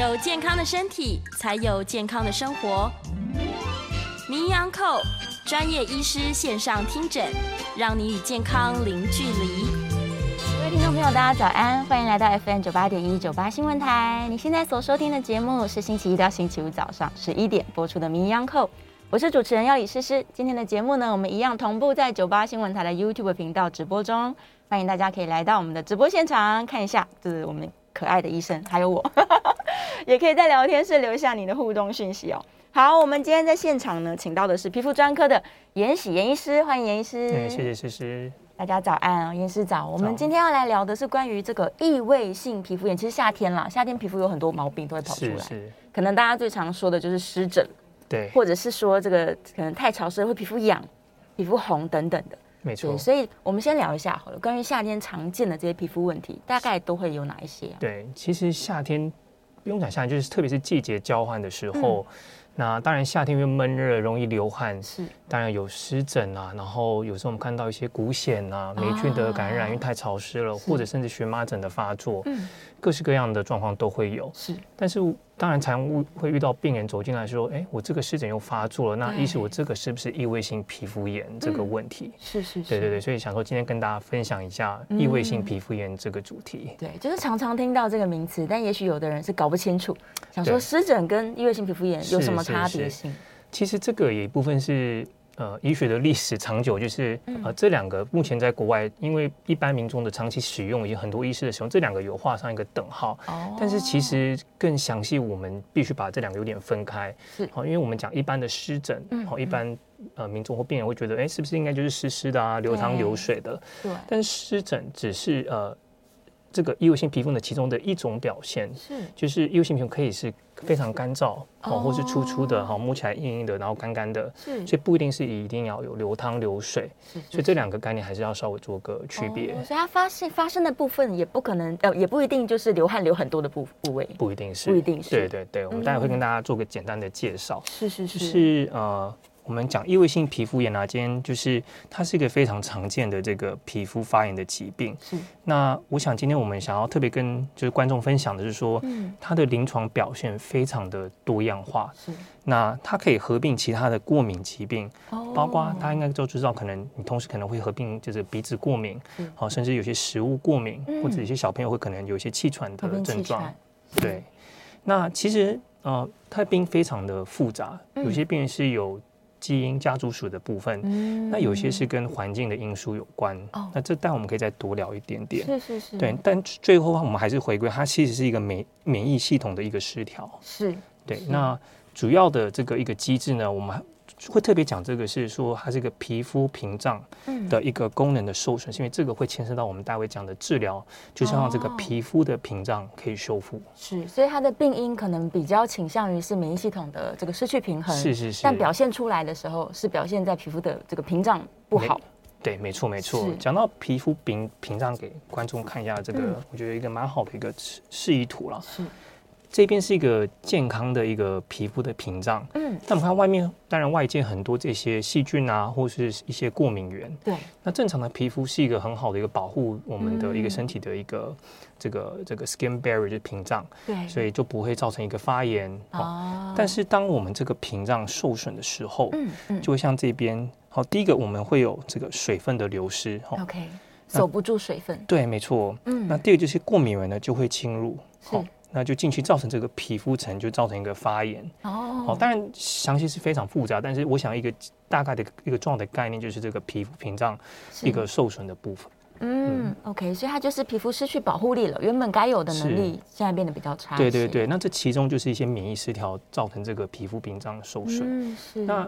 有健康的身体，才有健康的生活。名医安扣专业医师线上听诊，让你与健康零距离。各位听众朋友，大家早安，欢迎来到 FM 九八点一九八新闻台。你现在所收听的节目是星期一到星期五早上十一点播出的名医安扣，我是主持人要李诗诗。今天的节目呢，我们一样同步在九八新闻台的 YouTube 频道直播中，欢迎大家可以来到我们的直播现场看一下，这是我们可爱的医生，还有我，也可以在聊天室留下你的互动讯息哦。好，我们今天在现场呢，请到的是皮肤专科的严喜严医师，欢迎严医师。对，谢谢诗诗。大家早安啊，严师早。我们今天要来聊的是关于这个异位性皮肤炎。其实夏天啦，夏天皮肤有很多毛病都会跑出来，是是可能大家最常说的就是湿疹，对，或者是说这个可能太潮湿会皮肤痒、皮肤红等等的。没错。所以我们先聊一下好了，关于夏天常见的这些皮肤问题，大概都会有哪一些啊？对，其实夏天不用讲夏天，就是特别是季节交换的时候。嗯那当然，夏天又闷热，容易流汗，是当然有湿疹啊。然后有时候我们看到一些股癣啊、霉菌的感染，因为太潮湿了，或者甚至荨麻疹的发作，嗯，各式各样的状况都会有。是，但是当然常会遇到病人走进来说：“哎，我这个湿疹又发作了，那意思，我这个是不是异位性皮肤炎这个问题？”是是，对对对，所以想说今天跟大家分享一下异位性皮肤炎这个主题。对，就是常常听到这个名词，但也许有的人是搞不清楚，想说湿疹跟异位性皮肤炎有什么？差别性，其实这个也一部分是呃医学的历史长久，就是呃这两个目前在国外，因为一般民众的长期使用，以及很多医师的使用，这两个有画上一个等号。哦，但是其实更详细，我们必须把这两个有点分开。是，好，因为我们讲一般的湿疹，好，一般呃民众或病人会觉得，哎，是不是应该就是湿湿的啊，流汤流水的？对。但湿疹只是呃。这个异物性皮肤的其中的一种表现。是，就是异物性皮肤可以是非常干燥哦，或是粗粗的哈，摸起来硬硬的，然后干干的，是，所以不一定是一定要有流汤流水，是，所以这两个概念还是要稍微做个区别。所以它发现发生的部分也不可能呃，也不一定就是流汗流很多的部部位，不一定是，不一定是，对对对，我们待会会跟大家做个简单的介绍，是是是，就是呃。我们讲异位性皮肤炎啊，今天就是它是一个非常常见的这个皮肤发炎的疾病。是。那我想今天我们想要特别跟就是观众分享的是说，嗯，它的临床表现非常的多样化。是。那它可以合并其他的过敏疾病，哦，包括大家应该都知道，可能你同时可能会合并就是鼻子过敏，好，甚至有些食物过敏，或者有些小朋友会可能有一些气喘的症状。对。那其实呃，它的病非常的复杂，有些病人是有。基因家族属的部分，嗯，那有些是跟环境的因素有关。哦，那这但我们可以再多聊一点点。是是是。对，但最后话我们还是回归，它其实是一个免免疫系统的一个失调。是。对，那主要的这个一个机制呢，我们。会特别讲这个是说它是一个皮肤屏障的一个功能的受损，是因为这个会牵涉到我们大卫讲的治疗，就是让这个皮肤的屏障可以修复。是，所以它的病因可能比较倾向于是免疫系统的这个失去平衡。是是是。但表现出来的时候是表现在皮肤的这个屏障不好。对，没错没错。讲到皮肤屏屏障，给观众看一下这个，我觉得一个蛮好的一个示意图了。是。这边是一个健康的一个皮肤的屏障，嗯，那我们看外面，当然外界很多这些细菌啊，或是一些过敏源，对，那正常的皮肤是一个很好的一个保护我们的一个身体的一个这个这个 skin barrier 的屏障，对，所以就不会造成一个发炎哦。但是当我们这个屏障受损的时候，嗯嗯，就会像这边，好，第一个我们会有这个水分的流失，OK，守不住水分，对，没错，嗯，那第二个就是过敏源呢就会侵入，好。那就进去造成这个皮肤层就造成一个发炎哦。好，当然详细是非常复杂，但是我想一个大概的一个重要的概念就是这个皮肤屏障一个受损的部分。嗯，嗯，OK，所以它就是皮肤失去保护力了，原本该有的能力现在变得比较差。对对对，那这其中就是一些免疫失调造成这个皮肤屏障受损。嗯，是。那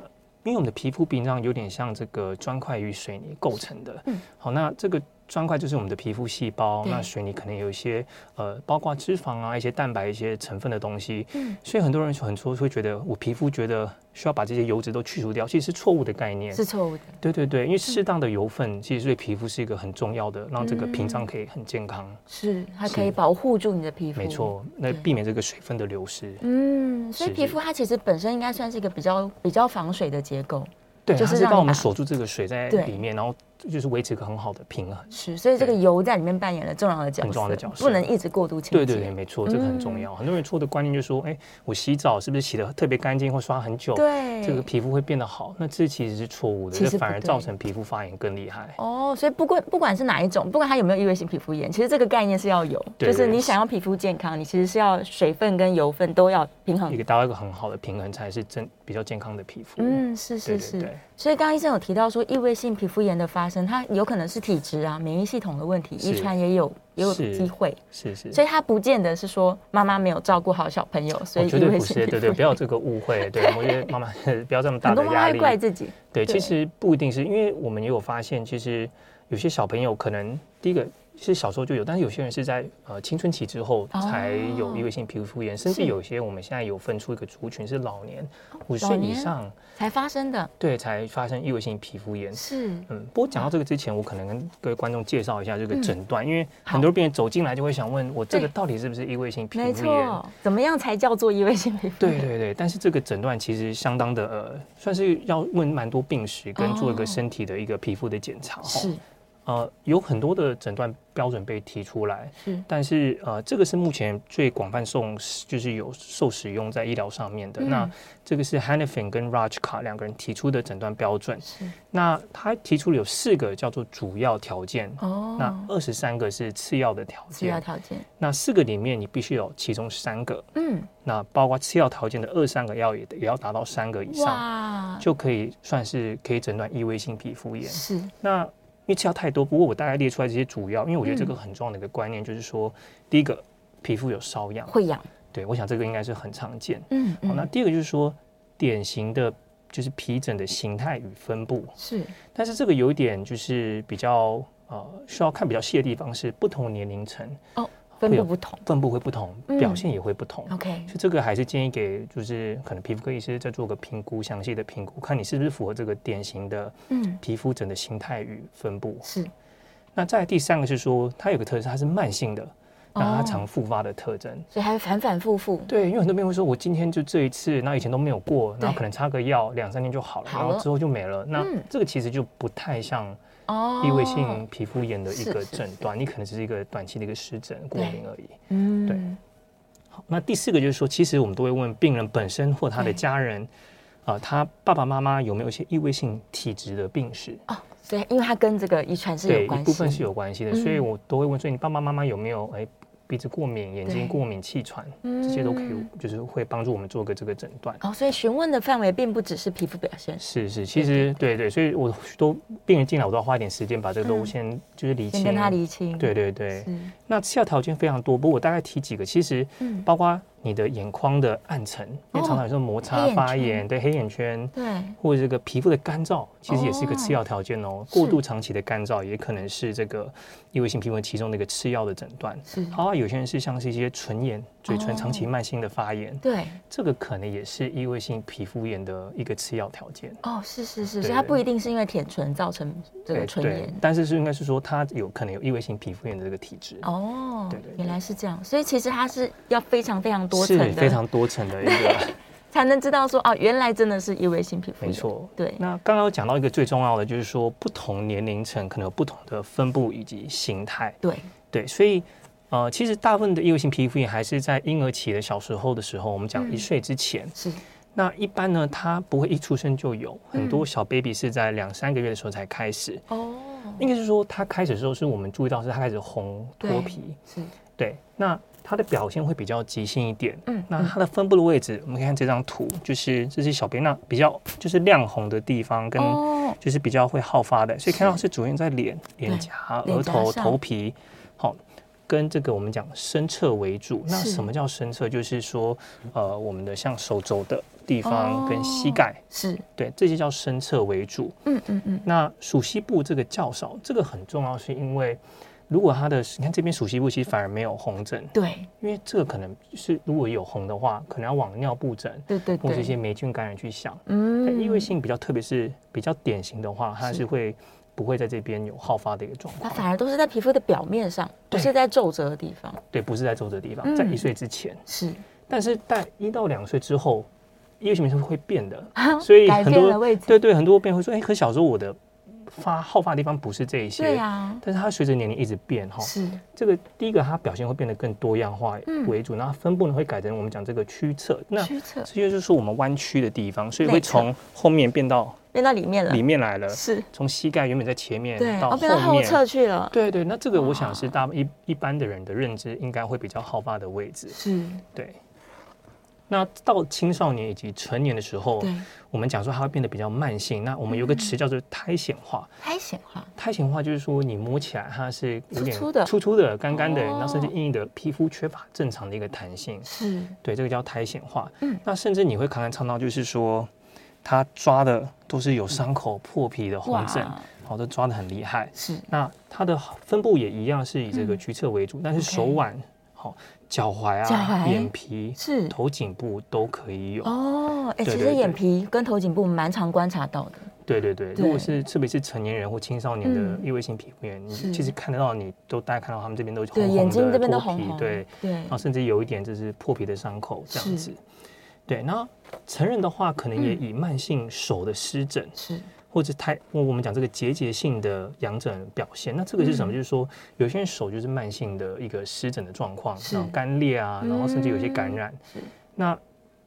因为我们的皮肤屏障有点像这个砖块与水泥构成的。嗯。好，那这个。砖块就是我们的皮肤细胞，那水泥可能有一些呃，包括脂肪啊、一些蛋白、一些成分的东西。嗯，所以很多人很多会觉得我皮肤觉得需要把这些油脂都去除掉，其实是错误的概念。是错误的。对对对，因为适当的油分其实对皮肤是一个很重要的，让这个屏障可以很健康。是，它可以保护住你的皮肤。没错，那避免这个水分的流失。嗯，所以皮肤它其实本身应该算是一个比较比较防水的结构。对，就是帮我们锁住这个水在里面，然后。就是维持一个很好的平衡。是，所以这个油在里面扮演了重要的角色，很重要的角色，不能一直过度清洁。对对对，没错，这个很重要。嗯、很多人错的观念就是说，哎，我洗澡是不是洗的特别干净或刷很久，对，这个皮肤会变得好？那这其实是错误的，这反而造成皮肤发炎更厉害。哦，所以不管不管是哪一种，不管它有没有异位性皮肤炎，其实这个概念是要有，就是你想要皮肤健康，你其实是要水分跟油分都要平衡，一个达到一个很好的平衡，才是真比较健康的皮肤。嗯，是是是。对对对，所以刚刚医生有提到说，异位性皮肤炎的发生，它有可能是体质啊、免疫系统的问题，遗传也有也有机会。是是。所以它不见得是说妈妈没有照顾好小朋友，所以异位性皮肤炎。对对，不要这个误会。对，我觉得妈妈 不要这么大的压力。很多妈妈会怪自己。对，其实不一定是因为我们也有发现，其实有些小朋友可能第一个。是小时候就有，但是有些人是在呃青春期之后才有异位性皮肤炎，甚至有些我们现在有分出一个族群是老年五十岁以上才发生的，对，才发生异位性皮肤炎。是，嗯，不过讲到这个之前，我可能跟各位观众介绍一下这个诊断，因为很多病人走进来就会想问我这个到底是不是异位性皮肤炎？怎么样才叫做异位性皮肤炎？对对对，但是这个诊断其实相当的呃，算是要问蛮多病史跟做一个身体的一个皮肤的检查。是。呃，有很多的诊断标准被提出来，是，但是呃，这个是目前最广泛受，就是有受使用在医疗上面的。嗯、那这个是 Hanifin 跟 Rajka 两个人提出的诊断标准。是，那他提出了有四个叫做主要条件，哦，那二十三个是次要的条件。次要条件，那四个里面你必须有其中三个，嗯，那包括次要条件的二三个要也也要达到三个以上，哇，就可以算是可以诊断异位性皮肤炎。是，那。因为吃药太多，不过我大概列出来这些主要，因为我觉得这个很重要的一个观念就是说，嗯、第一个皮肤有瘙痒，会痒，对，我想这个应该是很常见。嗯，好，那第二个就是说，典型的就是皮疹的形态与分布。是，但是这个有一点就是比较呃需要看比较细的地方是不同年龄层。哦。分布不同，分布会不同，表现也会不同。OK，所以这个还是建议给就是可能皮肤科医师再做个评估，详细的评估，看你是不是符合这个典型的嗯皮肤疹的形态与分布。是。那再第三个是说，它有个特征，它是慢性的，那它常复发的特征，所以还反反复复。对，因为很多病人会说，我今天就这一次，那以前都没有过，然后可能擦个药两三天就好了，然后之后就没了。那这个其实就不太像。哦，异位性皮肤炎的一个诊断，你可能只是一个短期的一个湿疹过敏而已。嗯，对。好，那第四个就是说，其实我们都会问病人本身或他的家人，啊，他爸爸妈妈有没有一些异位性体质的病史？哦，对，因为他跟这个遗传是有关系，对，一部分是有关系的，所以我都会问，所以你爸爸妈妈有没有哎？鼻子过敏、眼睛过敏、气喘，这些都可以，就是会帮助我们做个这个诊断。哦，所以询问的范围并不只是皮肤表现。是是，其实对对，所以我都病人进来，我都要花一点时间把这个都先就是理清，先跟他理清。对对对。那次要条件非常多，不过我大概提几个，其实包括。你的眼眶的暗沉，因为常常有摩擦发炎，对黑眼圈，对，或者这个皮肤的干燥，其实也是一个次要条件哦。过度长期的干燥也可能是这个异位性皮肤炎其中的一个次要的诊断。是，好啊，有些人是像是一些唇炎，嘴唇长期慢性的发炎，对，这个可能也是异位性皮肤炎的一个次要条件。哦，是是是，所以它不一定是因为舔唇造成这个唇炎，但是是应该是说它有可能有异位性皮肤炎的这个体质。哦，对对，原来是这样，所以其实它是要非常非常。是非常多层的一个，才能知道说哦，原来真的是异位性皮肤。没错，对。那刚刚有讲到一个最重要的，就是说不同年龄层可能有不同的分布以及形态。对对，所以呃，其实大部分的异位性皮肤炎还是在婴儿期的小时候的时候，我们讲一岁之前。是。那一般呢，他不会一出生就有，很多小 baby 是在两三个月的时候才开始。哦。应该是说他开始的时候，是我们注意到是他开始红脱皮。是。对。那。它的表现会比较急性一点，嗯，那它的分布的位置，我们可以看这张图，就是这些小边那比较就是亮红的地方，跟就是比较会好发的，所以看到是主要在脸、脸颊、额头、头皮，好，跟这个我们讲深侧为主。那什么叫深侧？就是说，呃，我们的像手肘的地方跟膝盖，是对这些叫深侧为主。嗯嗯嗯。那属膝部这个较少，这个很重要，是因为。如果他的你看这边属膝部其实反而没有红疹，对，因为这个可能是如果有红的话，可能要往尿布疹，对对，或者一些霉菌感染去想。嗯，异位性比较特别是比较典型的话，它是会不会在这边有好发的一个状况？它反而都是在皮肤的表面上，不是在皱褶的地方。对，不是在皱褶的地方，在一岁之前。是，但是在一到两岁之后，异位性皮肤会变的，所以很多对对很多病人会说，哎，可小时候我的。发好发的地方不是这一些，对呀，但是它随着年龄一直变哈。是。这个第一个，它表现会变得更多样化为主，然后分布呢会改成我们讲这个屈侧，那曲侧这就是我们弯曲的地方，所以会从后面变到变到里面了，里面来了，是。从膝盖原本在前面到后面，后侧去了。对对，那这个我想是大一一般的人的认知应该会比较好发的位置，是。对。那到青少年以及成年的时候，我们讲说它会变得比较慢性。那我们有个词叫做苔藓化。苔藓化，苔藓化就是说你摸起来它是有点粗粗的、粗粗的、干干的，然后甚至硬硬的，皮肤缺乏正常的一个弹性。是，对，这个叫苔藓化。嗯，那甚至你会常常看到，就是说它抓的都是有伤口、破皮的红疹，好，都抓的很厉害。是，那它的分布也一样是以这个屈侧为主，但是手腕好。脚踝啊，眼皮是头颈部都可以有哦。哎，其实眼皮跟头颈部蛮常观察到的。对对对，如果是特别是成年人或青少年的异位性皮肤炎，你其实看得到，你都大家看到他们这边都红红的，眼睛这边都红红，对对，然后甚至有一点就是破皮的伤口这样子。对，那成人的话，可能也以慢性手的湿疹是。或者太，我我们讲这个结节性的痒疹表现，那这个是什么？嗯、就是说，有些人手就是慢性的一个湿疹的状况，是然后干裂啊，然后甚至有些感染。是那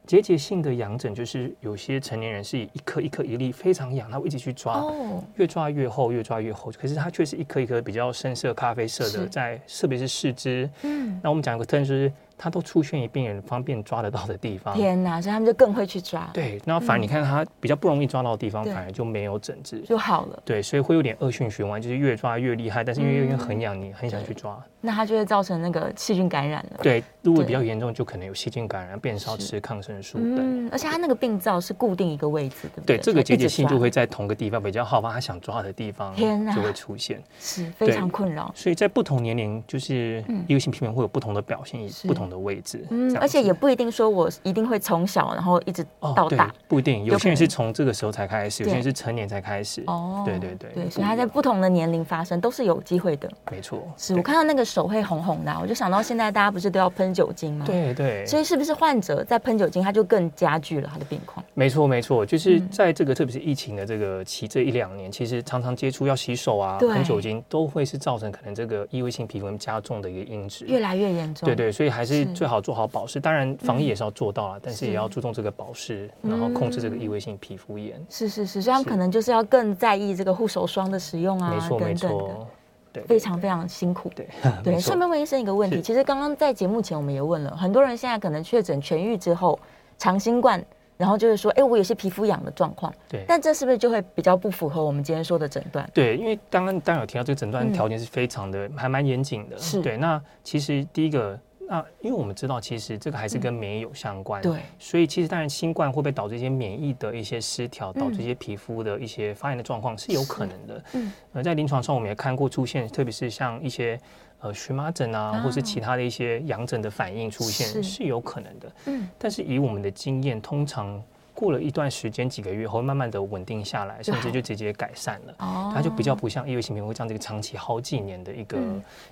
结节性的痒疹，就是有些成年人是以一颗一颗一粒非常痒，他会一直去抓，哦、越抓越厚，越抓越厚。可是它却是一颗一颗比较深色咖啡色的，在特别是四肢。嗯，那我们讲一个特征就是。它都出现于病人方便抓得到的地方。天哪，所以他们就更会去抓。对，那反而你看它比较不容易抓到的地方，反而就没有整治，就好了。对，所以会有点恶性循环，就是越抓越厉害，但是因为因为很痒，你很想去抓，那它就会造成那个细菌感染了。对，如果比较严重，就可能有细菌感染，变烧吃抗生素等。而且它那个病灶是固定一个位置，对不对？对，这个结节性就会在同个地方比较好发，他想抓的地方，天哪，就会出现，是非常困扰。所以在不同年龄，就是异位性皮肤炎会有不同的表现，以不同的位置。嗯而且也不一定说我一定会从小然后一直到大，不一定。有些人是从这个时候才开始，有些人是成年才开始。哦，对对对，对，所以他在不同的年龄发生都是有机会的。没错，是我看到那个手会红红的，我就想到现在大家不是都要喷酒精吗？对对。所以是不是患者在喷酒精，他就更加剧了他的病况？没错没错，就是在这个特别是疫情的这个期这一两年，其实常常接触要洗手啊，喷酒精都会是造成可能这个异位性皮肤炎加重的一个因子，越来越严重。对对，所以还是最好做好保湿。当然防。疫也是要做到了，但是也要注重这个保湿，然后控制这个异位性皮肤炎。是是是，所以他们可能就是要更在意这个护手霜的使用啊，没错没错，对，非常非常辛苦。对对，顺便问医生一个问题，其实刚刚在节目前我们也问了很多人，现在可能确诊痊愈之后长新冠，然后就是说，哎，我有些皮肤痒的状况。对，但这是不是就会比较不符合我们今天说的诊断？对，因为刚刚当然有提到这个诊断条件是非常的，还蛮严谨的。是对，那其实第一个。那因为我们知道，其实这个还是跟免疫有相关，对，所以其实当然新冠会不会导致一些免疫的一些失调，导致一些皮肤的一些发炎的状况是有可能的。嗯，呃，在临床上我们也看过出现，特别是像一些呃荨麻疹啊，或是其他的一些痒疹的反应出现是有可能的。嗯，但是以我们的经验，通常。过了一段时间，几个月后，慢慢的稳定下来，甚至就直接改善了。哦，它就比较不像异位性皮肤会这样这个长期好几年的一个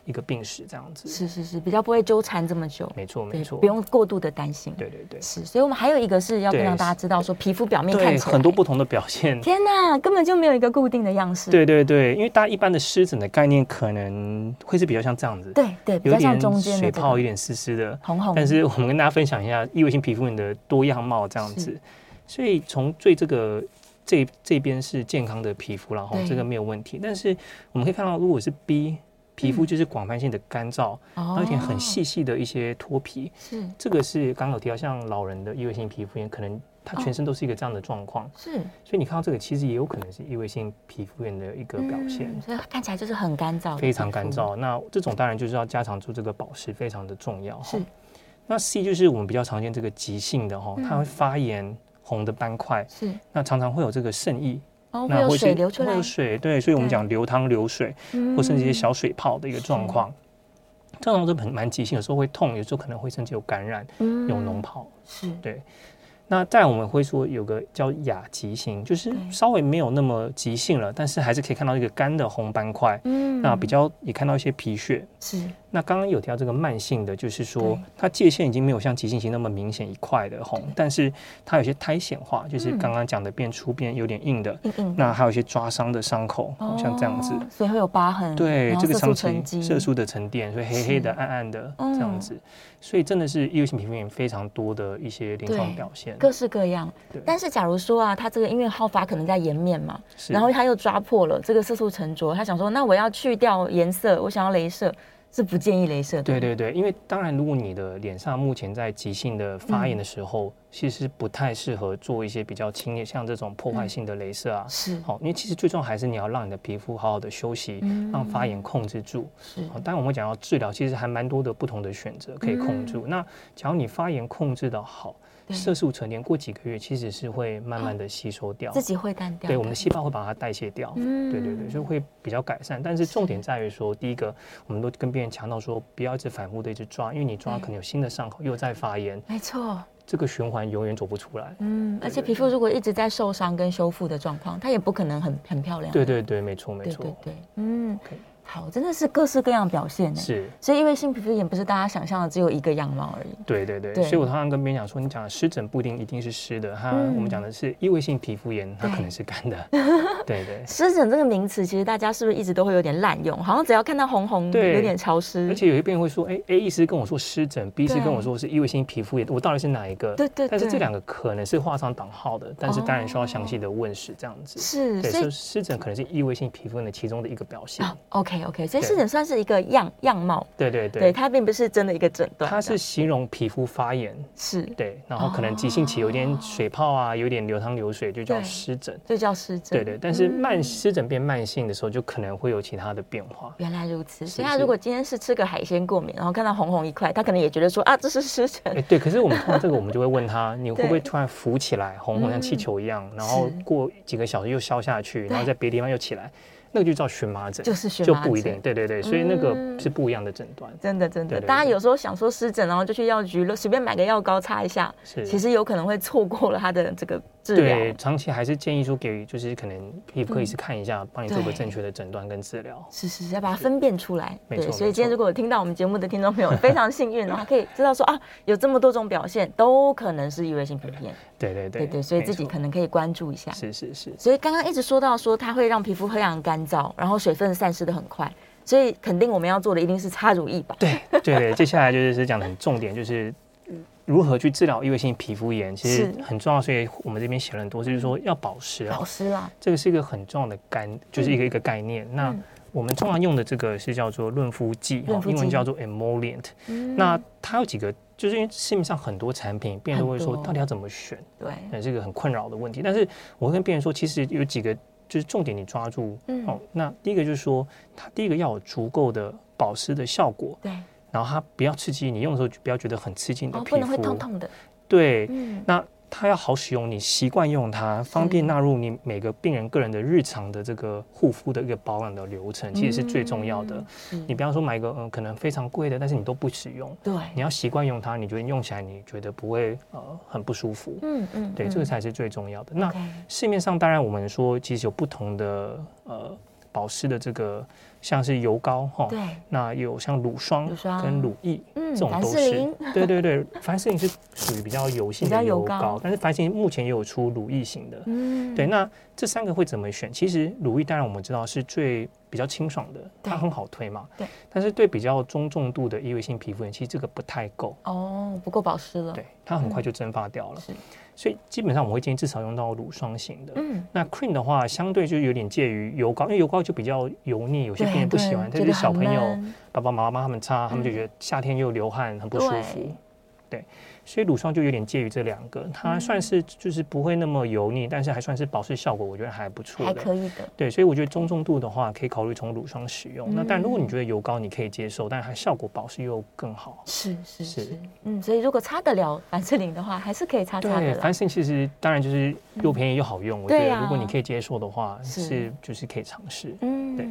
一个病史这样子。是是是，比较不会纠缠这么久。没错没错，不用过度的担心。对对对，是。所以我们还有一个是要跟让大家知道，说皮肤表面看起来很多不同的表现。天哪，根本就没有一个固定的样式。对对对，因为大家一般的湿疹的概念可能会是比较像这样子。对对，比较像中间水泡，有点湿湿的，红红。但是我们跟大家分享一下异位性皮肤炎的多样貌这样子。所以从最这个这这边是健康的皮肤，然后这个没有问题。但是我们可以看到，如果是 B 皮肤，就是广泛性的干燥，而且很细细的一些脱皮。是这个是刚刚有提到，像老人的异位性皮肤炎，可能他全身都是一个这样的状况。是，所以你看到这个，其实也有可能是异位性皮肤炎的一个表现。所以看起来就是很干燥，非常干燥。那这种当然就是要加强做这个保湿，非常的重要。是。那 C 就是我们比较常见这个急性的哈，它会发炎。红的斑块。是，那常常会有这个渗液，哦，会有水流出来，会有水，对，所以我们讲流汤流水，或甚至一些小水泡的一个状况，这种是很蛮急性，有时候会痛，有时候可能会甚至有感染，有脓泡，是。对。那再来我们会说有个叫亚急性，就是稍微没有那么急性了，但是还是可以看到一个干的红斑块，嗯，那比较也看到一些皮屑，是。那刚刚有提到这个慢性的，就是说它界限已经没有像急性期那么明显一块的红，但是它有些苔藓化，就是刚刚讲的变粗变有点硬的，嗯、那还有一些抓伤的伤口，哦、像这样子，所以会有疤痕。对，这个长期色素的沉淀，所以黑黑的、暗暗的这样子，所以真的是异位性皮肤炎非常多的一些临床表现，各式各样。对，但是假如说啊，它这个因为好发可能在颜面嘛，然后他又抓破了这个色素沉着，他想说，那我要去掉颜色，我想要镭射。是不建议镭射的。对对对，因为当然，如果你的脸上目前在急性的发炎的时候，嗯、其实不太适合做一些比较轻的，像这种破坏性的镭射啊。是。好，因为其实最重要还是你要让你的皮肤好好的休息，嗯、让发炎控制住。是。当然，我们讲到治疗，其实还蛮多的不同的选择可以控制。嗯、那假如你发炎控制的好。色素沉淀过几个月，其实是会慢慢的吸收掉，自己会淡掉。对，我们的细胞会把它代谢掉。嗯，对对对，就会比较改善。但是重点在于说，第一个，我们都跟病人强调说，不要一直反复的一直抓，因为你抓可能有新的伤口又在发炎。没错，这个循环永远走不出来。嗯，而且皮肤如果一直在受伤跟修复的状况，它也不可能很很漂亮。对对对，没错没错。对对，嗯。好，真的是各式各样表现呢。是，所以异位性皮肤炎不是大家想象的只有一个样貌而已。对对对，所以我常常跟别人讲说，你讲的湿疹不一定一定是湿的，它我们讲的是异位性皮肤炎，它可能是干的。对对。湿疹这个名词，其实大家是不是一直都会有点滥用？好像只要看到红红，有点潮湿。而且有些病人会说，哎，A 医师跟我说湿疹，B 医师跟我说是异位性皮肤炎，我到底是哪一个？对对。但是这两个可能是画上等号的，但是当然需要详细的问世这样子。是。对，所以湿疹可能是异位性皮肤炎的其中的一个表现。OK OK，所以湿疹。算是一个样样貌，对对对，对它并不是真的一个诊断，它是形容皮肤发炎，是对，然后可能急性期有点水泡啊，有点流汤流水，就叫湿疹，就叫湿疹，对对。但是慢湿疹变慢性的时候，就可能会有其他的变化。原来如此，所以他如果今天是吃个海鲜过敏，然后看到红红一块，他可能也觉得说啊，这是湿疹。哎，对。可是我们看到这个，我们就会问他，你会不会突然浮起来，红红像气球一样，然后过几个小时又消下去，然后在别的地方又起来？那个就叫荨麻疹，就是荨麻疹，就不一定。对对对，所以那个是不一样的诊断。真的真的，大家有时候想说湿疹，然后就去药局了，随便买个药膏擦一下，是，其实有可能会错过了它的这个治疗。对，长期还是建议说给，就是可能皮肤科医师看一下，帮你做个正确的诊断跟治疗。是是是，要把它分辨出来。没错。所以今天如果有听到我们节目的听众朋友，非常幸运，然 后可以知道说啊，有这么多种表现，都可能是异位性皮肤炎。对对对对，所以自己可能可以关注一下。是是是。所以刚刚一直说到说它会让皮肤非常干燥，然后水分散失的很快，所以肯定我们要做的一定是擦乳液吧？对对对，接下来就是讲的很重点，就是如何去治疗异位性皮肤炎，其实很重要。所以我们这边写了很多，就是说要保湿啊，保湿啊，这个是一个很重要的概，就是一个一个概念。那我们通常用的这个是叫做润肤剂，英文叫做 emollient。那它有几个？就是因为市面上很多产品，病人都会说到底要怎么选？对，那是一个很困扰的问题。但是我会跟病人说，其实有几个就是重点，你抓住。嗯。哦，那第一个就是说，它第一个要有足够的保湿的效果。对。然后它不要刺激，你用的时候就不要觉得很刺激你的皮肤。不能会痛痛的。对。嗯。那。它要好使用，你习惯用它，方便纳入你每个病人个人的日常的这个护肤的一个保养的流程，其实是最重要的。你比方说买一个嗯可能非常贵的，但是你都不使用，对，你要习惯用它，你觉得用起来你觉得不会呃很不舒服，嗯嗯，对，这个才是最重要的。那市面上当然我们说其实有不同的呃保湿的这个。像是油膏哈，对，那有像乳霜跟乳液，嗯，这种都是，对对对，凡士林是属于比较油性的油膏，但是凡士林目前也有出乳液型的，嗯，对，那这三个会怎么选？其实乳液当然我们知道是最比较清爽的，它很好推嘛，对，但是对比较中重度的异位性皮肤炎，其实这个不太够，哦，不够保湿了，对，它很快就蒸发掉了，是。所以基本上我们会建议至少用到乳霜型的。嗯，那 cream 的话，相对就有点介于油膏，因为油膏就比较油腻，有些病人不喜欢，特别是小朋友爸爸妈妈他们擦，他们就觉得夏天又流汗很不舒服。对。所以乳霜就有点介于这两个，它算是就是不会那么油腻，但是还算是保湿效果，我觉得还不错的，还可以的。对，所以我觉得中重度的话，可以考虑从乳霜使用。那但如果你觉得油膏你可以接受，但是它效果保湿又更好。是是是，嗯，所以如果擦得了凡士林的话，还是可以擦擦的。对，凡士林其实当然就是又便宜又好用，我觉得如果你可以接受的话，是就是可以尝试。嗯，对。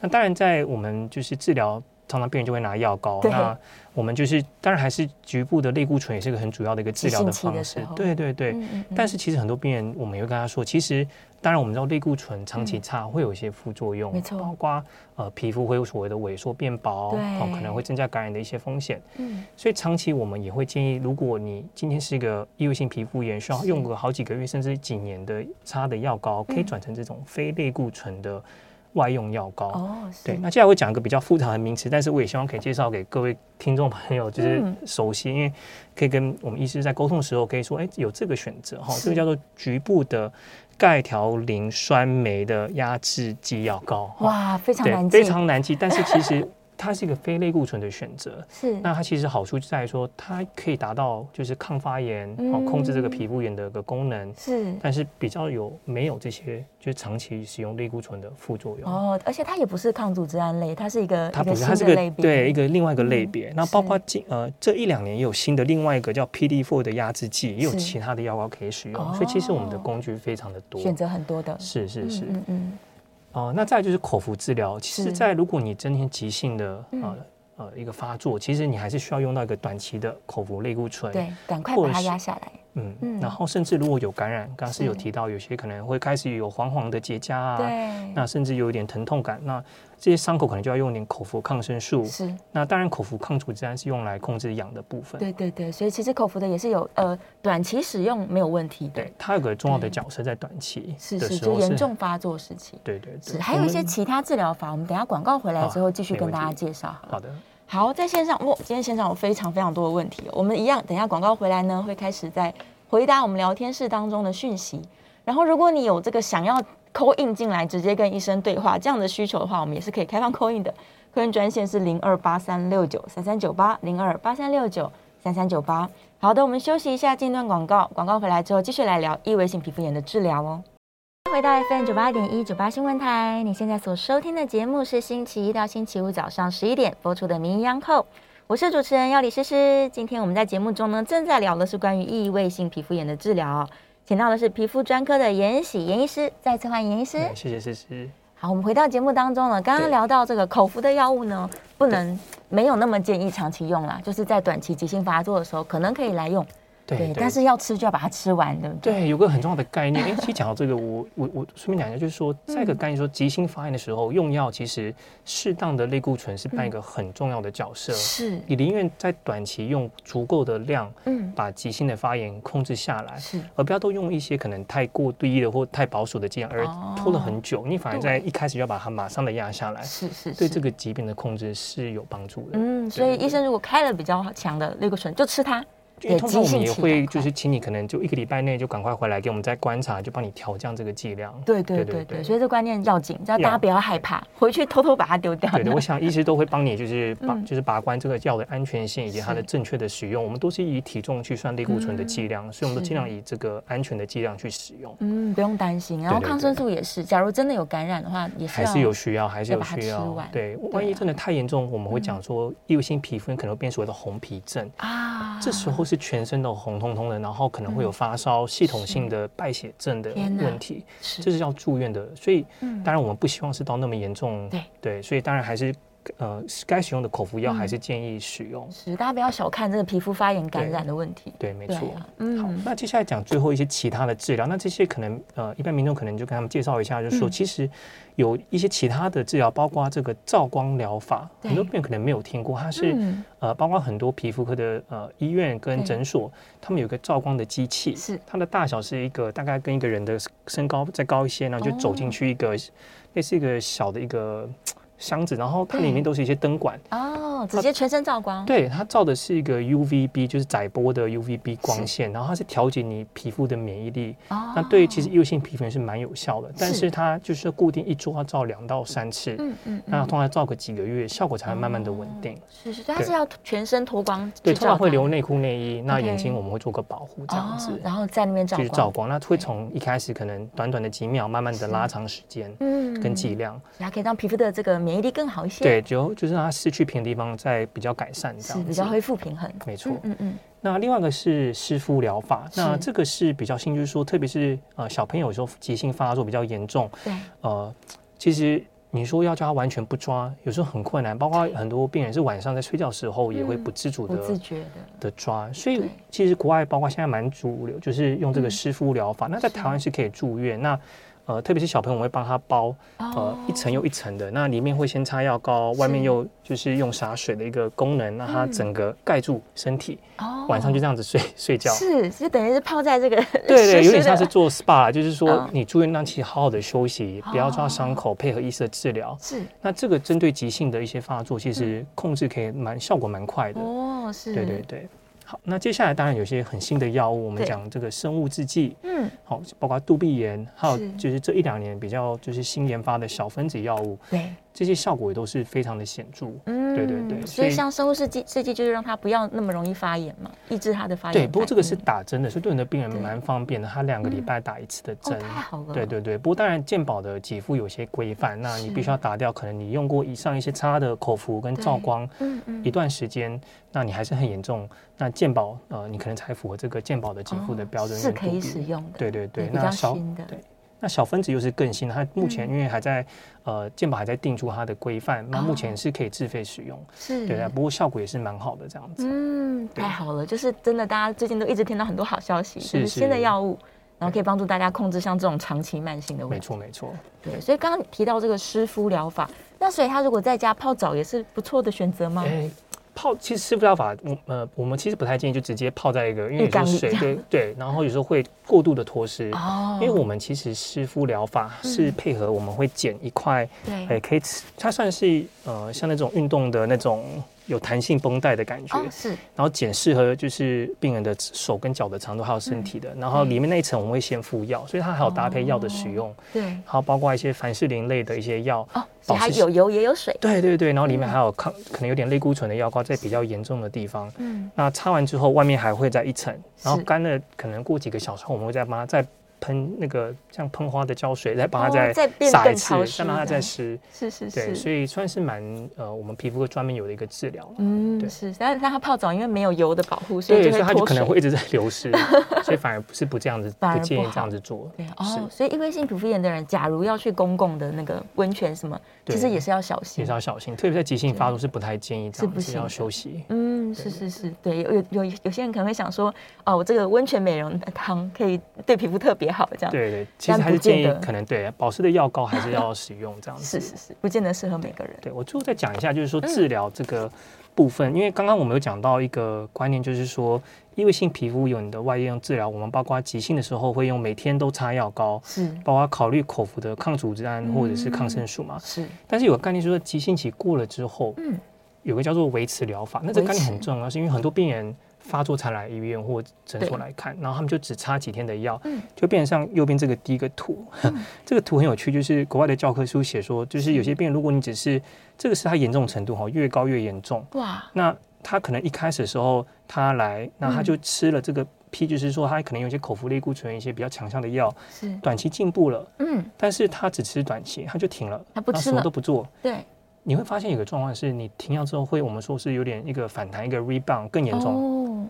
那当然在我们就是治疗。常常病人就会拿药膏。那我们就是当然还是局部的类固醇也是一个很主要的一个治疗的方式。对对对。嗯嗯嗯，但是其实很多病人，我们也会跟他说，其实。当然，我们知道类固醇长期擦会有一些副作用，没错，包括呃皮肤会有所谓的萎缩变薄，哦，可能会增加感染的一些风险。嗯，所以长期我们也会建议，如果你今天是一个异位性皮肤炎，需要用个好几个月甚至几年的擦的药膏，可以转成这种非类固醇的外用药膏。哦，对。那接下来我讲一个比较复杂的名词，但是我也希望可以介绍给各位听众朋友，就是熟悉，因为可以跟我们医师在沟通的时候可以说，哎，有这个选择哈，这个叫做局部的。钙条磷酸酶的压制剂药膏，哇，非常难记，非常难记。但是其实它是一个非类固醇的选择，是。那它其实好处就在于说，它可以达到就是抗发炎，嗯、控制这个皮肤炎的一个功能，是。但是比较有没有这些就是长期使用类固醇的副作用？哦，而且它也不是抗组织胺类，它是一个它不是，它是个对一个另外一个类别。那、嗯、包括近呃这一两年也有新的另外一个叫 PDE4 的压制剂，也有其他的药膏可以使用。所以其实我们的工具非常的多，选择很多的。是是是，嗯嗯。哦、呃，那再就是口服治疗。其实，在如果你真天急性的呃呃一个发作，其实你还是需要用到一个短期的口服类固醇，对，赶快把它压下来。嗯，嗯，然后甚至如果有感染，刚刚是有提到有些可能会开始有黄黄的结痂啊，对，那甚至有一点疼痛感，那这些伤口可能就要用一点口服抗生素。是，那当然口服抗组织胺是用来控制痒的部分。对对对，所以其实口服的也是有呃短期使用没有问题的。对，它有个重要的角色在短期是是就严重发作时期。对对还有一些其他治疗法，我们等下广告回来之后继续跟大家介绍。好的，好，在线上，哇，今天线上有非常非常多的问题，我们一样等下广告回来呢会开始在。回答我们聊天室当中的讯息，然后如果你有这个想要 call in 进来直接跟医生对话这样的需求的话，我们也是可以开放 call in 的。客人专线是零二八三六九三三九八零二八三六九三三九八。好的，我们休息一下，进段广告，广告回来之后继续来聊异位性皮肤炎的治疗哦。回到 FM 九八点一九八新闻台，你现在所收听的节目是星期一到星期五早上十一点播出的《名医央叩》。我是主持人药理诗诗，今天我们在节目中呢，正在聊的是关于异位性皮肤炎的治疗，请到的是皮肤专科的严喜严医师，再次欢迎颜医师。谢谢诗诗。好，我们回到节目当中了，刚刚聊到这个口服的药物呢，不能没有那么建议长期用啦，就是在短期急性发作的时候，可能可以来用。对，对，但是要吃就要把它吃完，对不对？对，有个很重要的概念。哎，其实讲到这个，我我我顺便讲一下，就是说，在一个概念说，急性发炎的时候用药，其实适当的类固醇是扮一个很重要的角色。是，你宁愿在短期用足够的量，嗯，把急性的发炎控制下来，是，而不要都用一些可能太过低的或太保守的剂量，而拖了很久，你反而在一开始就要把它马上的压下来，是是，对这个疾病的控制是有帮助的。嗯，所以医生如果开了比较强的类固醇，就吃它。因为通常我们也会就是请你可能就一个礼拜内就赶快回来给我们再观察，就帮你调降这个剂量。对对对对，所以这观念要紧，要大家不要害怕，回去偷偷把它丢掉。对对，我想医师都会帮你就是把就是把关这个药的安全性以及它的正确的使用。我们都是以体重去算类固醇的剂量，所以我们都尽量以这个安全的剂量去使用。嗯，不用担心。然后抗生素也是，假如真的有感染的话，也是还是有需要，还是有需要。对，万一真的太严重，我们会讲说异位性皮肤可能会变所谓的红皮症啊，这时候是全身都红。红彤彤的，然后可能会有发烧、系统性的败血症的问题，这是要住院的。所以，当然我们不希望是到那么严重。对对，所以当然还是。呃，该使用的口服药还是建议使用。嗯、是，大家不要小看这个皮肤发炎感染的问题。对，对没错。嗯，好，那接下来讲最后一些其他的治疗。那这些可能呃，一般民众可能就跟他们介绍一下，就是说，其实有一些其他的治疗，包括这个照光疗法，很多病人可能没有听过。它是、嗯、呃，包括很多皮肤科的呃医院跟诊所，他们有个照光的机器，是它的大小是一个大概跟一个人的身高再高一些，然后就走进去一个、哦、类似一个小的一个。箱子，然后它里面都是一些灯管哦，直接全身照光。对，它照的是一个 UVB，就是载波的 UVB 光线，然后它是调节你皮肤的免疫力。哦，那对于其实异位性皮肤炎是蛮有效的，但是它就是固定一周要照两到三次。嗯嗯，那通常照个几个月，效果才会慢慢的稳定。是是，它是要全身脱光。对，通常会留内裤内衣，那眼睛我们会做个保护这样子，然后在那边照照光，那会从一开始可能短短的几秒，慢慢的拉长时间，嗯，跟剂量，它可以让皮肤的这个免疫力更好一些。对，就就是让它失去平的地方再比较改善，这样子比较恢复平衡。没错，嗯嗯。那另外一个是湿敷疗法，那这个是比较新，就是说，特别是呃小朋友有时候急性发作比较严重，对，呃，其实你说要叫他完全不抓，有时候很困难。包括很多病人是晚上在睡觉时候也会不自主的、不自觉的的抓。所以其实国外包括现在蛮主流，就是用这个湿敷疗法。那在台湾是可以住院。那呃，特别是小朋友，我会帮他包，呃，一层又一层的，那里面会先擦药膏，外面又就是用洒水的一个功能，让它整个盖住身体，晚上就这样子睡睡觉。是，就等于是泡在这个，对对，有点像是做 SPA，就是说你住院让其好好的休息，不要抓伤口，配合医师的治疗。是，那这个针对急性的一些发作，其实控制可以蛮效果蛮快的。哦，是，对对对。好，那接下来当然有些很新的药物，我们讲这个生物制剂，嗯，好，包括杜必炎，还有就是这一两年比较就是新研发的小分子药物，对。这些效果也都是非常的显著，嗯，对对对，所以像生物制剂制剂就是让它不要那么容易发炎嘛，抑制它的发炎。对，不过这个是打针的，所以对你的病人蛮方便的，他两个礼拜打一次的针，太好了。对对对，不过当然健保的给付有些规范，那你必须要打掉可能你用过以上一些差的口服跟照光，嗯嗯，一段时间，那你还是很严重，那健保呃你可能才符合这个健保的给付的标准，是可以使用的。对对对，那新的对。那小分子又是更新的，它目前因为还在、嗯、呃健保还在定出它的规范，那目前是可以自费使用，是对的。不过效果也是蛮好的，这样子。嗯，太好了，就是真的，大家最近都一直听到很多好消息，是，是，就是新的药物，然后可以帮助大家控制像这种长期慢性的问题。没错，没错。对，所以刚刚提到这个湿敷疗法，那所以他如果在家泡澡也是不错的选择吗？欸泡其实湿敷疗法，我呃我们其实不太建议就直接泡在一个，因为有时候水对对，然后有时候会过度的脱湿。哦。因为我们其实湿敷疗法是配合我们会剪一块，对，哎可以，它算是呃像那种运动的那种有弹性绷带的感觉。是。然后剪适合就是病人的手跟脚的长度还有身体的，然后里面那一层我们会先敷药，所以它还有搭配药的使用。对。然后包括一些凡士林类的一些药。还有油也有水，对对对，然后里面还有抗，可能有点类固醇的药膏在比较严重的地方。嗯，那擦完之后，外面还会再一层，然后干了，可能过几个小时后，我们会再帮它再。喷那个像喷花的胶水，再帮它再洒一次，再让它再湿。是是是，对，所以算是蛮呃，我们皮肤科专门有的一个治疗。嗯，对，是。但是让它泡澡，因为没有油的保护，所以它就可能会一直在流失，所以反而不是不这样子，不建议这样子做。对哦，所以异位性皮肤炎的人，假如要去公共的那个温泉什么，其实也是要小心，也是要小心，特别在急性发作是不太建议这样子，要休息。嗯，是是是，对，有有有些人可能会想说，哦，我这个温泉美容汤可以对皮肤特别好，这样对对，其实还是建议可能对保湿的药膏还是要使用这样 子。是是是，不见得适合每个人。对，我最后再讲一下，就是说治疗这个部分，嗯、因为刚刚我们有讲到一个观念，就是说异位性皮肤有你的外用治疗，我们包括急性的时候会用每天都擦药膏，是包括考虑口服的抗组织胺或者是抗生素嘛。是、嗯，但是有个概念就是说急性期过了之后，嗯，有个叫做维持疗法，那这个概念很重要，是因为很多病人。发作才来医院或诊所来看，然后他们就只擦几天的药，就变成像右边这个第一个图，这个图很有趣，就是国外的教科书写说，就是有些病人，如果你只是这个是它严重程度哈，越高越严重，哇，那他可能一开始的时候他来，那他就吃了这个 P，就是说他可能有一些口服类固醇一些比较强效的药，是。短期进步了，嗯，但是他只吃短期，他就停了，他不吃了，什么都不做，对。你会发现有个状况是，你停药之后会，我们说是有点一个反弹，一个 rebound 更严重。哦。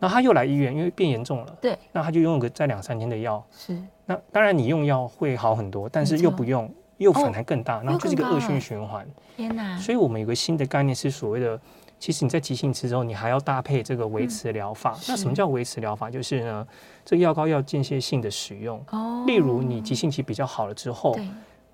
然后他又来医院，因为变严重了。对。那他就用个再两三天的药。是。那当然你用药会好很多，但是又不用，又反弹更大，然后就是一个恶性循环。天哪。所以我们有个新的概念是所谓的，其实你在急性期之后，你还要搭配这个维持疗法。那什么叫维持疗法？就是呢，这个药膏要间歇性的使用。哦。例如你急性期比较好了之后。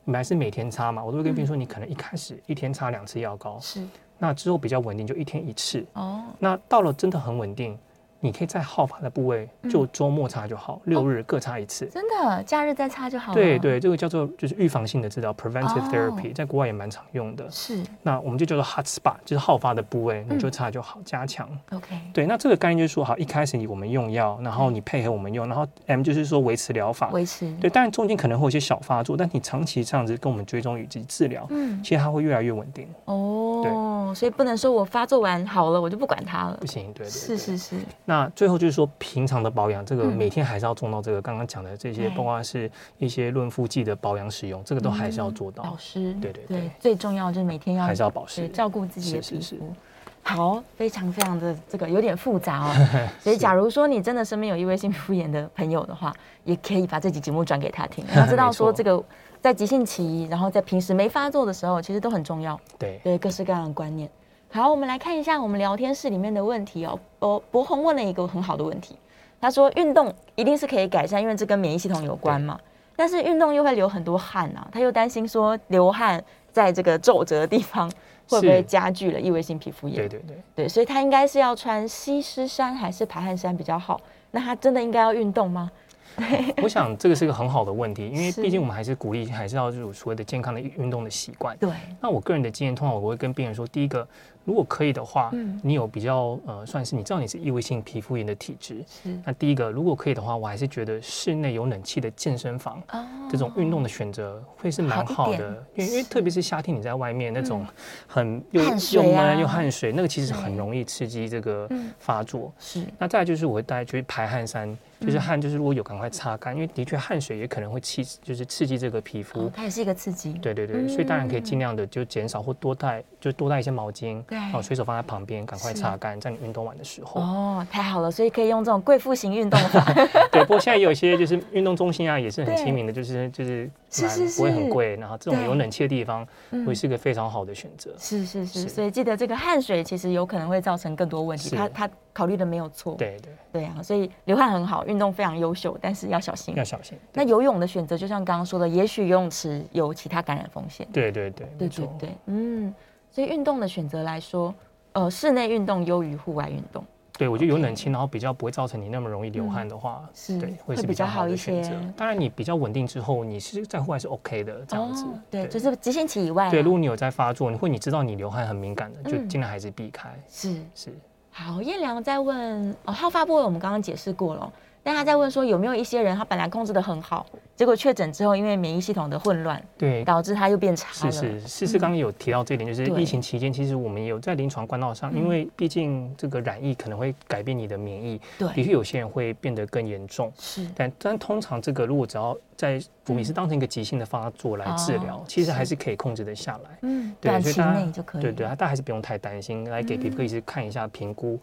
本来是每天擦嘛，我都会跟病人说，你可能一开始一天擦两次药膏，是，那之后比较稳定就一天一次。哦，那到了真的很稳定。你可以在好发的部位就周末擦就好，六日各擦一次。真的，假日再擦就好了。对对，这个叫做就是预防性的治疗 （preventive therapy），在国外也蛮常用的。是。那我们就叫做 hot spot，就是好发的部位，你就擦就好，加强。OK。对，那这个概念就是说，好，一开始你我们用药，然后你配合我们用，然后 M 就是说维持疗法。维持。对，当然中间可能会有些小发作，但你长期这样子跟我们追踪以及治疗，嗯，其实它会越来越稳定。哦。对。所以不能说我发作完好了，我就不管它了。不行，对对。是是是。那最后就是说，平常的保养，这个每天还是要做到这个刚刚讲的这些，不管是一些润肤剂的保养使用，这个都还是要做到。保湿，对对对，最重要就是每天要还是要保湿，照顾自己的皮肤。好，非常非常的这个有点复杂哦。所以，假如说你真的身边有一位性皮肤炎的朋友的话，也可以把这集节目转给他听，他知道说这个在急性期，然后在平时没发作的时候，其实都很重要。对对，各式各样的观念。好，我们来看一下我们聊天室里面的问题哦。博博宏问了一个很好的问题，他说运动一定是可以改善，因为这跟免疫系统有关嘛。但是运动又会流很多汗啊，他又担心说流汗在这个皱褶的地方 会不会加剧了异位性皮肤炎？对对对对，所以他应该是要穿吸湿衫还是排汗衫比较好？那他真的应该要运动吗？我想这个是一个很好的问题，因为毕竟我们还是鼓励，还是要有所谓的健康的运动的习惯。对。那我个人的经验，通常我会跟病人说，第一个，如果可以的话，嗯，你有比较呃，算是你知道你是异位性皮肤炎的体质，是。那第一个，如果可以的话，我还是觉得室内有冷气的健身房，哦，这种运动的选择会是蛮好的，因为因为特别是夏天你在外面那种很又又闷又汗水，那个其实很容易刺激这个发作。是。那再来就是我会带去排汗衫。就是汗，就是如果有赶快擦干，因为的确汗水也可能会刺，就是刺激这个皮肤。哦，它也是一个刺激。对对对，所以当然可以尽量的就减少或多带，就多带一些毛巾，对，然后随手放在旁边，赶快擦干，在你运动完的时候。哦，太好了，所以可以用这种贵妇型运动法。对，不过现在有一些就是运动中心啊，也是很亲民的，就是就是。是是是，不会很贵，然后这种有冷气的地方会是个非常好的选择。是是是，所以记得这个汗水其实有可能会造成更多问题，他他考虑的没有错。对对对啊，所以流汗很好，运动非常优秀，但是要小心。要小心。那游泳的选择，就像刚刚说的，也许游泳池有其他感染风险。对对对，对对对，嗯，所以运动的选择来说，呃，室内运动优于户外运动。对，我觉得有冷气，然后比较不会造成你那么容易流汗的话，嗯、是对，会是比较好的选择。当然，你比较稳定之后，你是在户外是 OK 的这样子。哦、对，对就是急性期以外、啊。对，如果你有在发作，你会你知道你流汗很敏感的，就尽量还是避开。是、嗯、是。是好，燕良在问哦，好发部位我们刚刚解释过了。但他在问说，有没有一些人他本来控制得很好，结果确诊之后，因为免疫系统的混乱，对，导致他又变差了。是是，是是刚刚有提到这一点，就是疫情期间，其实我们有在临床管道上，因为毕竟这个染疫可能会改变你的免疫，对，的确有些人会变得更严重。是，但但通常这个如果只要在我们也是当成一个急性的发作来治疗，其实还是可以控制得下来。嗯，短期内就可以。对对，大家还是不用太担心，来给皮肤科医师看一下评估，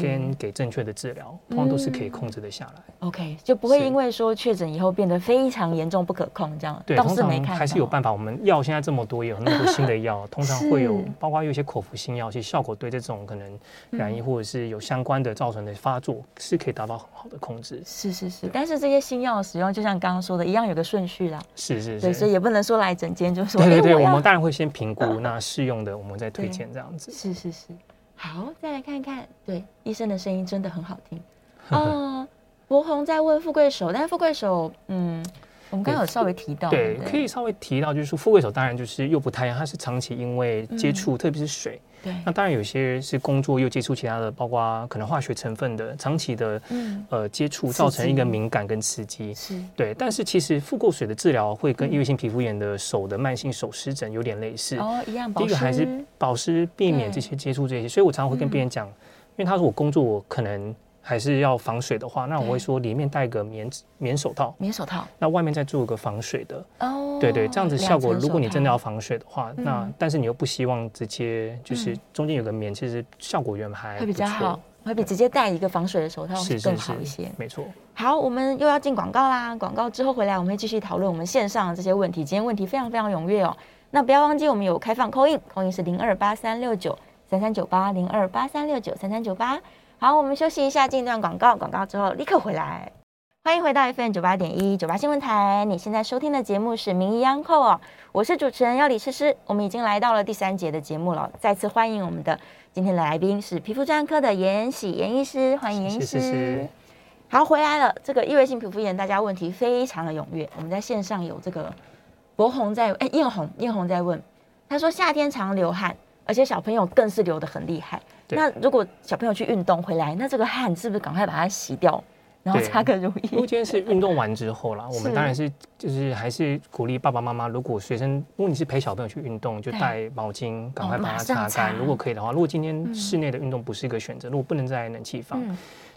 跟给正确的治疗，通常都是可以控制得下来。OK，就不会因为说确诊以后变得非常严重不可控这样。对，通常还是有办法。我们药现在这么多，也有那么多新的药，通常会有，包括有一些口服新药，其实效果对这种可能染疫或者是有相关的造成的发作，是可以达到很好的控制。是是是，但是这些新药的使用，就像刚刚说的一样，有个顺序啦。是是是，对，所以也不能说来整间就说。对对对，我们当然会先评估，那适用的我们再推荐这样子。是是是，好，再来看看，对，医生的声音真的很好听。嗯。博红在问富贵手，但是富贵手，嗯，我们刚刚有稍微提到，对，可以稍微提到，就是说富贵手当然就是又不太一样，它是长期因为接触，特别是水，对，那当然有些是工作又接触其他的，包括可能化学成分的，长期的嗯。呃接触造成一个敏感跟刺激，是，对，但是其实富贵水的治疗会跟异位性皮肤炎的手的慢性手湿疹有点类似。哦，一样，第一个还是保湿，避免这些接触这些，所以我常常会跟病人讲，因为他说我工作我可能。还是要防水的话，那我会说里面戴个棉棉手套，棉手套，那外面再做一个防水的。哦，对对，这样子效果，如果你真的要防水的话，那但是你又不希望直接就是中间有个棉，其实效果原还会比较好，会比直接戴一个防水的手套会更好一些。没错。好，我们又要进广告啦，广告之后回来我们会继续讨论我们线上的这些问题。今天问题非常非常踊跃哦，那不要忘记我们有开放 call in，call in 是零二八三六九三三九八零二八三六九三三九八。好，我们休息一下，进一段广告。广告之后立刻回来。欢迎回到 FM 九八点一九八新闻台。你现在收听的节目是《名医央叩》哦，我是主持人要李诗诗。我们已经来到了第三节的节目了，再次欢迎我们的今天的来宾是皮肤专科的严喜颜医师，欢迎严医师。是是是好，回来了。这个异位性皮肤炎，大家问题非常的踊跃。我们在线上有这个博红在，哎，艳红艳红在问，他说夏天常流汗，而且小朋友更是流得很厉害。那如果小朋友去运动回来，那这个汗是不是赶快把它洗掉，然后擦个乳液？如果今天是运动完之后啦，我们当然是就是还是鼓励爸爸妈妈，如果学生，如果你是陪小朋友去运动，就带毛巾，赶快把它擦干。如果可以的话，如果今天室内的运动不是一个选择，如果不能在冷气房。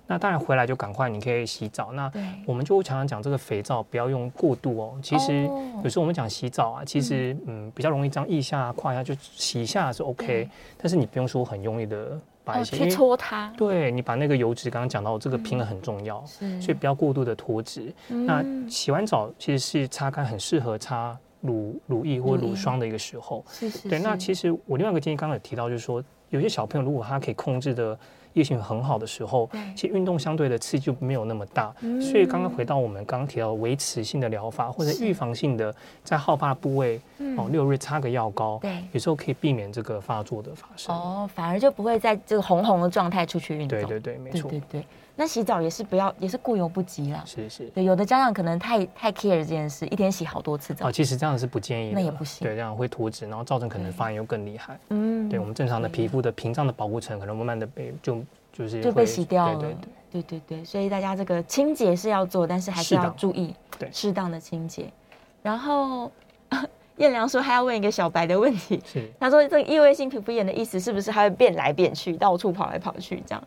那当然回来就赶快，你可以洗澡。那我们就常常讲这个肥皂不要用过度哦。其实有时候我们讲洗澡啊，其实嗯比较容易这样腋下、胯下就洗一下是 OK，但是你不用说很用力的把一些去搓它。对，你把那个油脂刚刚讲到这个平衡很重要，所以不要过度的脱脂。那洗完澡其实是擦干，很适合擦乳乳液或乳霜的一个时候。是是。对，那其实我另外一个建议，刚刚有提到，就是说有些小朋友如果他可以控制的。异位性很好的时候，其实运动相对的刺激就没有那么大，嗯、所以刚刚回到我们刚刚提到维持性的疗法或者预防性的，在好发部位、嗯、哦六日擦个药膏，对，有时候可以避免这个发作的发生。哦，反而就不会在这个红红的状态出去运动。对对对，没错。对对对，那洗澡也是不要，也是过犹不及啦。是是。对，有的家长可能太太 care 这件事，一天洗好多次澡。哦，其实这样是不建议的。那也不行。对，这样会脱脂，然后造成可能发炎又更厉害。嗯。对我们正常的皮肤的屏障的保护层，可能慢慢的被就。就是就被洗掉了，对对对对对，所以大家这个清洁是要做，但是还是要注意对适当的清洁。然后 燕良说还要问一个小白的问题，是他说这个异位性皮肤炎的意思是不是还会变来变去，到处跑来跑去这样？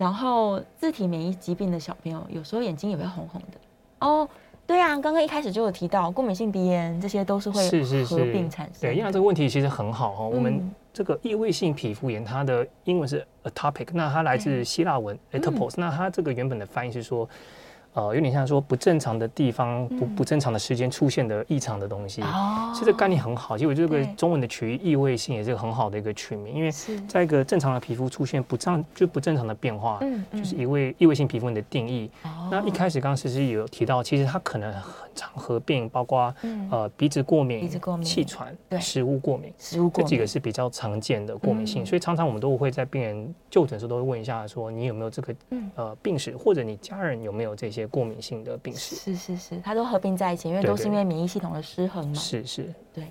然后自体免疫疾病的小朋友有时候眼睛也会红红的哦。对啊，刚刚一开始就有提到过敏性鼻炎，这些都是会合并产生。对，因为这个问题其实很好哈，我们。这个异位性皮肤炎，它的英文是 atopic，那它来自希腊文 atopos，那它这个原本的翻译是说。呃，有点像说不正常的地方，不不正常的时间出现的异常的东西。哦，其实这个概念很好。其实我这个中文的取意味性也是个很好的一个取名，因为在一个正常的皮肤出现不正就不正常的变化，嗯，就是一位异味性皮肤炎的定义。哦，那一开始刚刚诗诗有提到，其实它可能很常合并，包括呃鼻子过敏、鼻子过敏、气喘、对，食物过敏，食物过敏这几个是比较常见的过敏性。所以常常我们都会在病人就诊时都会问一下，说你有没有这个呃病史，或者你家人有没有这些。过敏性的病史是是是，它都合并在一起，因为都是因为免疫系统的失衡嘛。是是，对。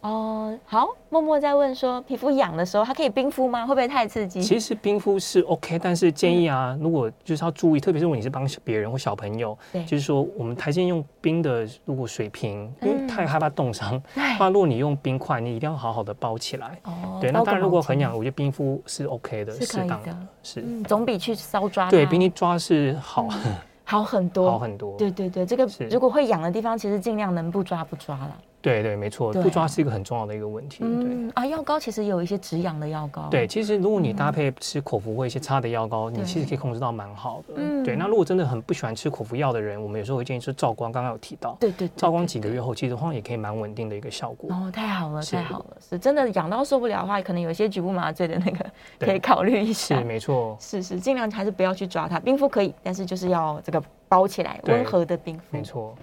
哦，好，默默在问说，皮肤痒的时候，它可以冰敷吗？会不会太刺激？其实冰敷是 OK，但是建议啊，如果就是要注意，特别是如果你是帮别人或小朋友，对，就是说我们台建议用冰的，如果水瓶，因为太害怕冻伤，那如果你用冰块，你一定要好好的包起来。哦，对，那当然如果很痒，我觉得冰敷是 OK 的，适当的，是，总比去搔抓，对，比你抓是好。好很多，好很多。对对对，这个如果会痒的地方，其实尽量能不抓不抓了。对对，没错，不抓是一个很重要的一个问题。嗯啊，药膏其实有一些止痒的药膏。对，其实如果你搭配吃口服或一些擦的药膏，你其实可以控制到蛮好的。嗯，对。那如果真的很不喜欢吃口服药的人，我们有时候会建议说照光，刚刚有提到。对对。照光几个月后，其实好像也可以蛮稳定的一个效果。哦，太好了，太好了！是真的痒到受不了的话，可能有一些局部麻醉的那个可以考虑一下。是没错。是是，尽量还是不要去抓它。冰敷可以，但是就是要这个。包起来，温和的冰敷，没错。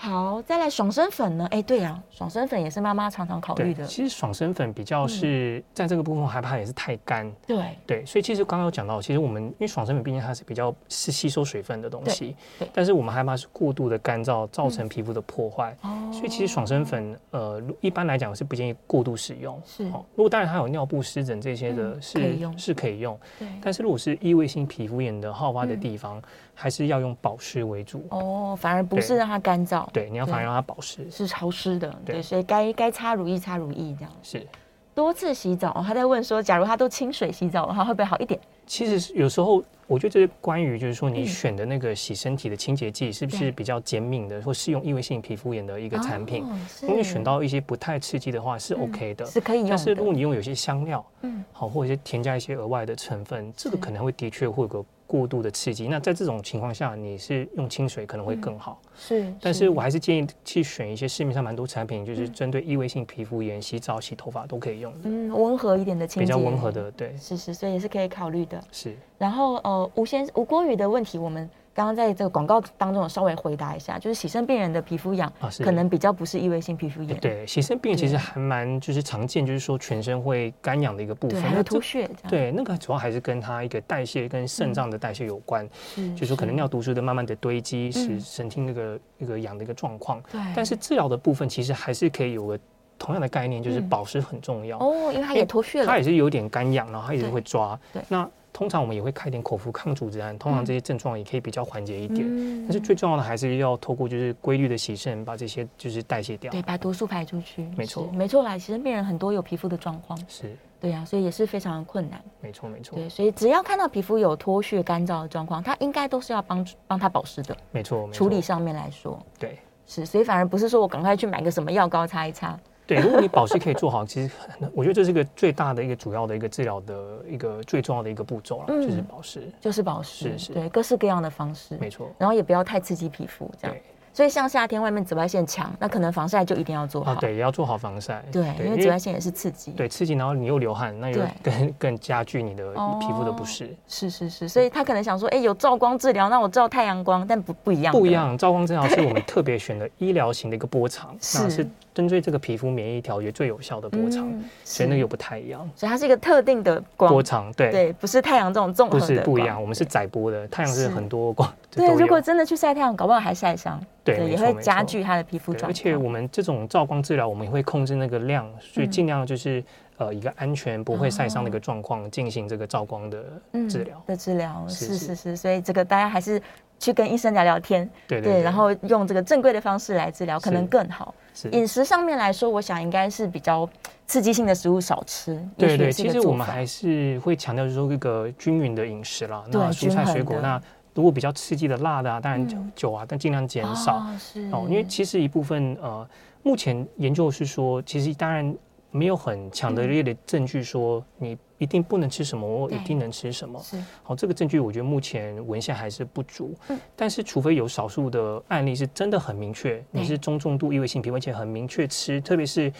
好，再来爽身粉呢？哎，对啊，爽身粉也是妈妈常常考虑的。其实爽身粉比较是在这个部分害怕也是太干。对对，所以其实刚刚有讲到，其实我们因为爽身粉毕竟它是比较是吸收水分的东西，对。但是我们害怕是过度的干燥造成皮肤的破坏。哦。所以其实爽身粉，呃，一般来讲是不建议过度使用。是。哦。如果当然它有尿布湿疹这些的，是是可以用。对。但是如果是异位性皮肤炎的好发的地方，还是要用保湿为主。哦，反而不是让它干燥。对，你要反而让它保湿，是潮湿的，对，所以该该擦乳液擦乳液这样。是，多次洗澡，他在问说，假如他都清水洗澡的话，会不会好一点？其实有时候我觉得这是关于就是说你选的那个洗身体的清洁剂是不是比较减敏的，或适用异位性皮肤炎的一个产品。如果你选到一些不太刺激的话，是 OK 的，是可以用。但是如果你用有些香料，嗯，好，或者是添加一些额外的成分，这个可能会的确会有个。过度的刺激，那在这种情况下，你是用清水可能会更好。是，但是我还是建议去选一些市面上蛮多产品，就是针对异位性皮肤炎，洗澡、洗头发都可以用的。嗯，温和一点的清洁，比较温和的，对。是是，所以也是可以考虑的。是。然后呃，吴先吴国宇的问题，我们。刚刚在这个广告当中，稍微回答一下，就是洗肾病人的皮肤痒，可能比较不是异位性皮肤炎。对，洗肾病人其实还蛮就是常见，就是说全身会干痒的一个部分，还有脱屑。对，那个主要还是跟他一个代谢跟肾脏的代谢有关，就是说可能尿毒素的慢慢的堆积，使神经那个一个痒的一个状况。对，但是治疗的部分其实还是可以有个同样的概念，就是保湿很重要。哦，因为它也脱屑了，它也是有点干痒，然后它一直会抓。对，那。通常我们也会开点口服抗组织胺，通常这些症状也可以比较缓解一点。嗯、但是最重要的还是要透过就是规律的洗肾，把这些就是代谢掉，对，把毒素排出去。没错，没错啦。其实病人很多有皮肤的状况，是对呀、啊，所以也是非常的困难。没错，没错。对，所以只要看到皮肤有脱屑、干燥的状况，它应该都是要帮帮他保湿的。没错，处理上面来说，对，是，所以反而不是说我赶快去买个什么药膏擦一擦。对，如果你保湿可以做好，其实我觉得这是一个最大的一个主要的一个治疗的一个最重要的一个步骤了，嗯、就是保湿，就是保湿，是是，对，各式各样的方式，没错，然后也不要太刺激皮肤，这样。所以像夏天外面紫外线强，那可能防晒就一定要做好。对，也要做好防晒。对，因为紫外线也是刺激。对，刺激，然后你又流汗，那又更更加剧你的皮肤的不适。是是是，所以他可能想说，哎，有照光治疗，那我照太阳光，但不不一样。不一样，照光治疗是我们特别选的医疗型的一个波长，那是针对这个皮肤免疫调节最有效的波长，所以那个又不太一样。所以它是一个特定的光波长，对对，不是太阳这种综合的。不是不一样，我们是载波的，太阳是很多光。对，如果真的去晒太阳，搞不好还晒伤。对，也会加剧它的皮肤状况。而且我们这种照光治疗，我们也会控制那个量，所以尽量就是呃一个安全不会晒伤的一个状况进行这个照光的治疗的治疗。是是是，所以这个大家还是去跟医生聊聊天，对对，然后用这个正规的方式来治疗，可能更好。饮食上面来说，我想应该是比较刺激性的食物少吃。对对，其实我们还是会强调就是说一个均匀的饮食啦，那蔬菜水果那。如果比较刺激的辣的啊，当然酒酒啊，但尽量减少哦。因为其实一部分呃，目前研究是说，其实当然没有很强的烈的证据说你。一定不能吃什么，我一定能吃什么。是，好，这个证据我觉得目前文献还是不足。嗯，但是除非有少数的案例是真的很明确，你是中重度异位性皮肤，而且很明确吃，特别是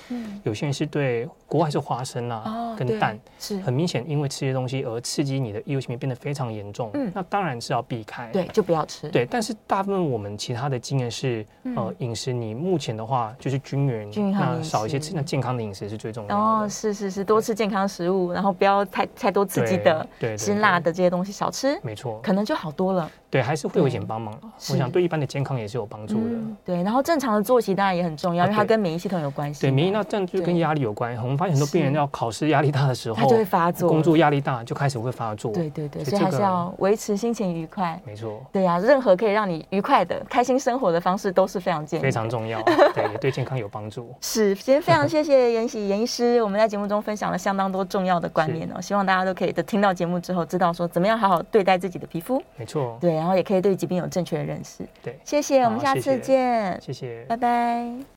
有些人是对国外是花生啊跟蛋，是很明显因为吃这些东西而刺激你的异位性皮变得非常严重。嗯，那当然是要避开，对，就不要吃。对，但是大部分我们其他的经验是，呃，饮食你目前的话就是均匀，那少一些吃，那健康的饮食是最重要的。哦，是是是，多吃健康食物，然后不要太太多刺激的、辛辣的这些东西少吃，没错，可能就好多了。对，还是会有一点帮忙。我想对一般的健康也是有帮助的。对，然后正常的作息当然也很重要，因为它跟免疫系统有关系。对，免疫那这样就跟压力有关。我们发现很多病人要考试压力大的时候，他就会发作，工作压力大就开始会发作。对对对，所以还是要维持心情愉快。没错。对呀，任何可以让你愉快的、开心生活的方式都是非常健康、非常重要。对，也对健康有帮助。是，今天非常谢谢颜喜颜医师，我们在节目中分享了相当多重要的观念哦，希望大家都可以在听到节目之后，知道说怎么样好好对待自己的皮肤。没错。对，然后也可以对疾病有正确的认识。对，谢谢，我们下次见。谢谢，拜拜。